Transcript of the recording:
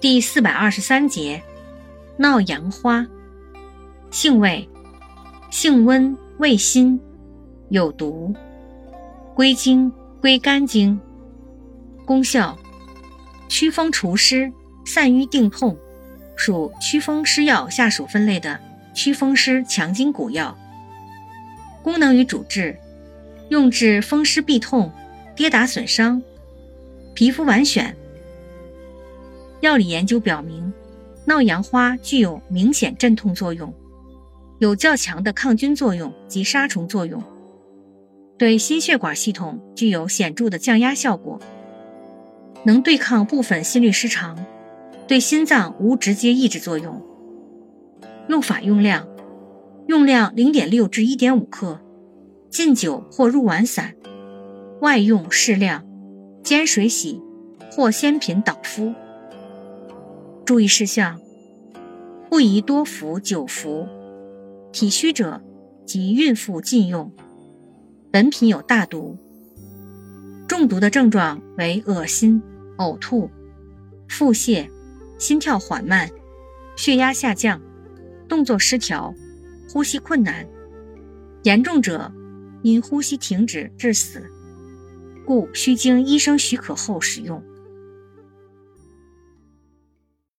第四百二十三节，闹阳花，性味，性温，味辛，有毒，归经归肝经。功效，祛风除湿，散瘀定痛，属祛风湿药下属分类的祛风湿强筋骨药。功能与主治，用治风湿痹痛、跌打损伤、皮肤顽癣。药理研究表明，闹阳花具有明显镇痛作用，有较强的抗菌作用及杀虫作用，对心血管系统具有显著的降压效果，能对抗部分心律失常，对心脏无直接抑制作用。用法用量：用量零点六至一点五克，浸酒或入丸散，外用适量，煎水洗或鲜品捣敷。注意事项：不宜多服久服，体虚者及孕妇禁用。本品有大毒。中毒的症状为恶心、呕吐、腹泻、心跳缓慢、血压下降、动作失调、呼吸困难。严重者因呼吸停止致死，故需经医生许可后使用。